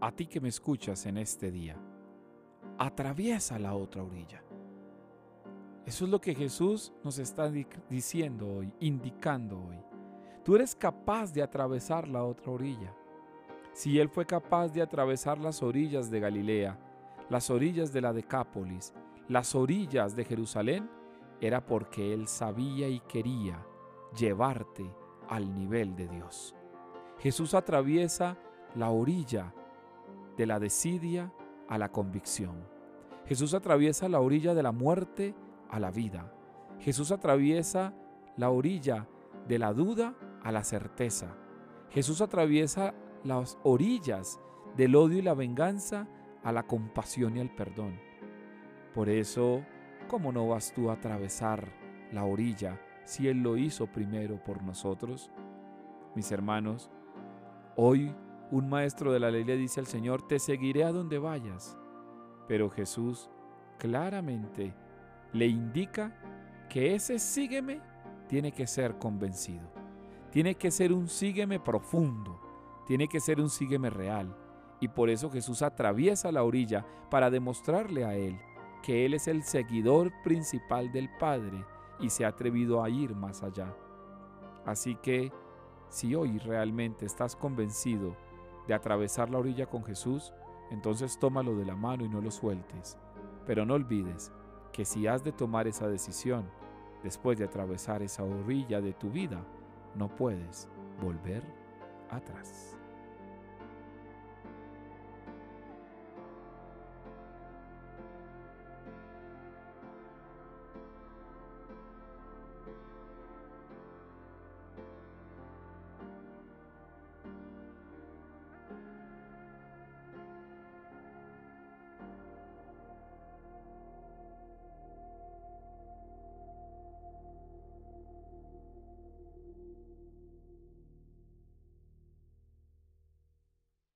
a ti que me escuchas en este día, atraviesa la otra orilla. Eso es lo que Jesús nos está diciendo hoy, indicando hoy. Tú eres capaz de atravesar la otra orilla. Si Él fue capaz de atravesar las orillas de Galilea, las orillas de la Decápolis, las orillas de Jerusalén, era porque Él sabía y quería llevarte al nivel de Dios. Jesús atraviesa la orilla de la desidia a la convicción. Jesús atraviesa la orilla de la muerte a la vida. Jesús atraviesa la orilla de la duda a la certeza. Jesús atraviesa las orillas del odio y la venganza a la compasión y al perdón. Por eso, ¿cómo no vas tú a atravesar la orilla si Él lo hizo primero por nosotros? Mis hermanos, hoy un maestro de la ley le dice al Señor, te seguiré a donde vayas. Pero Jesús claramente le indica que ese sígueme tiene que ser convencido. Tiene que ser un sígueme profundo. Tiene que ser un sígueme real. Y por eso Jesús atraviesa la orilla para demostrarle a él que él es el seguidor principal del Padre y se ha atrevido a ir más allá. Así que, si hoy realmente estás convencido de atravesar la orilla con Jesús, entonces tómalo de la mano y no lo sueltes. Pero no olvides que si has de tomar esa decisión después de atravesar esa orilla de tu vida, no puedes volver atrás.